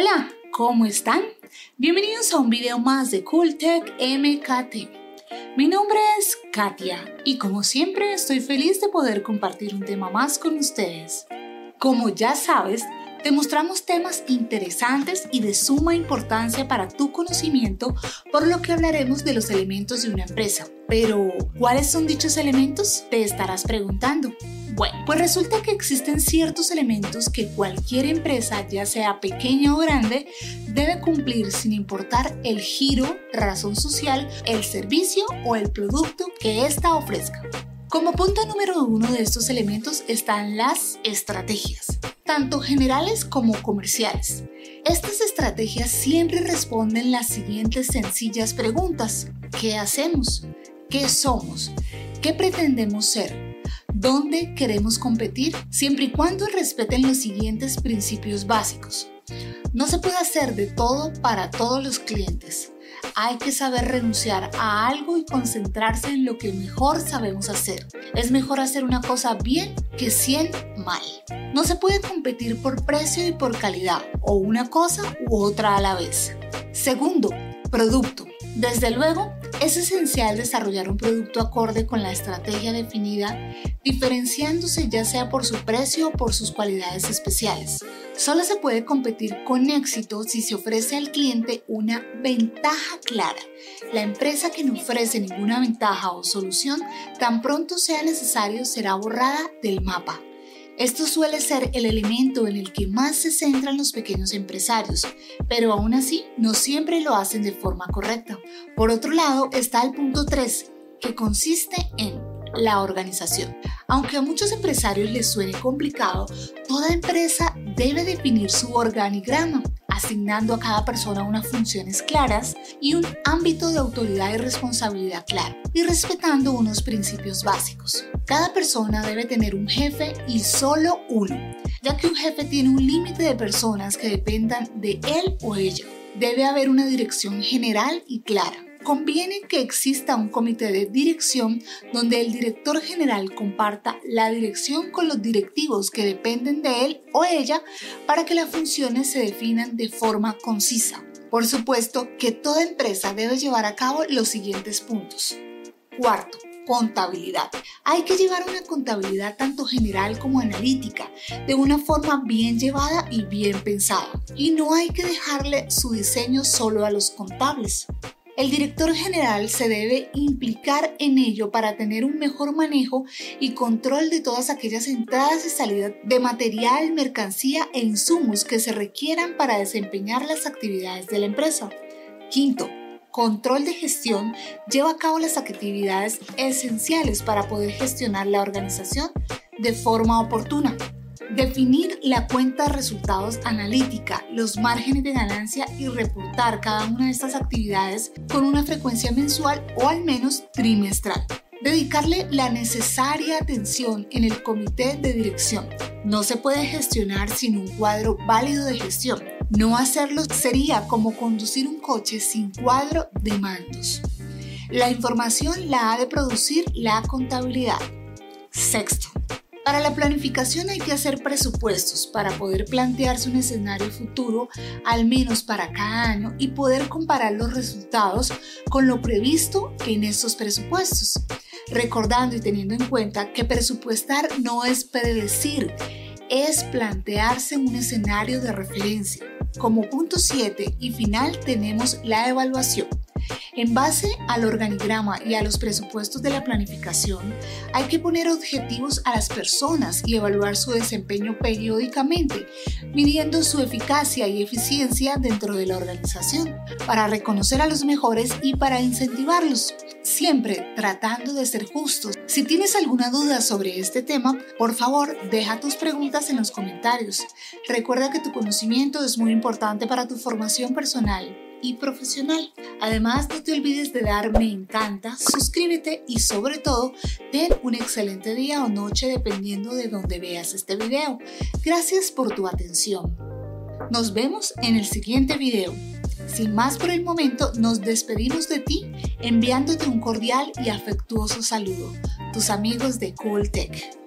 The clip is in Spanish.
Hola, ¿cómo están? Bienvenidos a un video más de Cooltech MKT. Mi nombre es Katia y como siempre estoy feliz de poder compartir un tema más con ustedes. Como ya sabes, te mostramos temas interesantes y de suma importancia para tu conocimiento, por lo que hablaremos de los elementos de una empresa. Pero, ¿cuáles son dichos elementos? Te estarás preguntando. Bueno, pues resulta que existen ciertos elementos que cualquier empresa, ya sea pequeña o grande, debe cumplir sin importar el giro, razón social, el servicio o el producto que ésta ofrezca. Como punto número uno de estos elementos están las estrategias, tanto generales como comerciales. Estas estrategias siempre responden las siguientes sencillas preguntas. ¿Qué hacemos? ¿Qué somos? ¿Qué pretendemos ser? Dónde queremos competir siempre y cuando respeten los siguientes principios básicos. No se puede hacer de todo para todos los clientes. Hay que saber renunciar a algo y concentrarse en lo que mejor sabemos hacer. Es mejor hacer una cosa bien que 100 mal. No se puede competir por precio y por calidad, o una cosa u otra a la vez. Segundo, producto. Desde luego, es esencial desarrollar un producto acorde con la estrategia definida, diferenciándose ya sea por su precio o por sus cualidades especiales. Solo se puede competir con éxito si se ofrece al cliente una ventaja clara. La empresa que no ofrece ninguna ventaja o solución, tan pronto sea necesario, será borrada del mapa. Esto suele ser el elemento en el que más se centran los pequeños empresarios, pero aún así no siempre lo hacen de forma correcta. Por otro lado está el punto 3, que consiste en la organización. Aunque a muchos empresarios les suene complicado, toda empresa debe definir su organigrama, asignando a cada persona unas funciones claras y un ámbito de autoridad y responsabilidad claro, y respetando unos principios básicos. Cada persona debe tener un jefe y solo uno, ya que un jefe tiene un límite de personas que dependan de él o ella. Debe haber una dirección general y clara conviene que exista un comité de dirección donde el director general comparta la dirección con los directivos que dependen de él o ella para que las funciones se definan de forma concisa. Por supuesto que toda empresa debe llevar a cabo los siguientes puntos. Cuarto, contabilidad. Hay que llevar una contabilidad tanto general como analítica, de una forma bien llevada y bien pensada. Y no hay que dejarle su diseño solo a los contables. El director general se debe implicar en ello para tener un mejor manejo y control de todas aquellas entradas y salidas de material, mercancía e insumos que se requieran para desempeñar las actividades de la empresa. Quinto, control de gestión lleva a cabo las actividades esenciales para poder gestionar la organización de forma oportuna. Definir la cuenta de resultados analítica, los márgenes de ganancia y reportar cada una de estas actividades con una frecuencia mensual o al menos trimestral. Dedicarle la necesaria atención en el comité de dirección. No se puede gestionar sin un cuadro válido de gestión. No hacerlo sería como conducir un coche sin cuadro de mandos. La información la ha de producir la contabilidad. Sexto, para la planificación hay que hacer presupuestos para poder plantearse un escenario futuro, al menos para cada año, y poder comparar los resultados con lo previsto en estos presupuestos. Recordando y teniendo en cuenta que presupuestar no es predecir, es plantearse un escenario de referencia. Como punto 7 y final tenemos la evaluación. En base al organigrama y a los presupuestos de la planificación, hay que poner objetivos a las personas y evaluar su desempeño periódicamente, midiendo su eficacia y eficiencia dentro de la organización, para reconocer a los mejores y para incentivarlos, siempre tratando de ser justos. Si tienes alguna duda sobre este tema, por favor, deja tus preguntas en los comentarios. Recuerda que tu conocimiento es muy importante para tu formación personal y profesional. Además, no te olvides de dar me encanta, suscríbete y sobre todo, ten un excelente día o noche dependiendo de donde veas este video. Gracias por tu atención. Nos vemos en el siguiente video. Sin más por el momento, nos despedimos de ti enviándote un cordial y afectuoso saludo. Tus amigos de Cool Tech.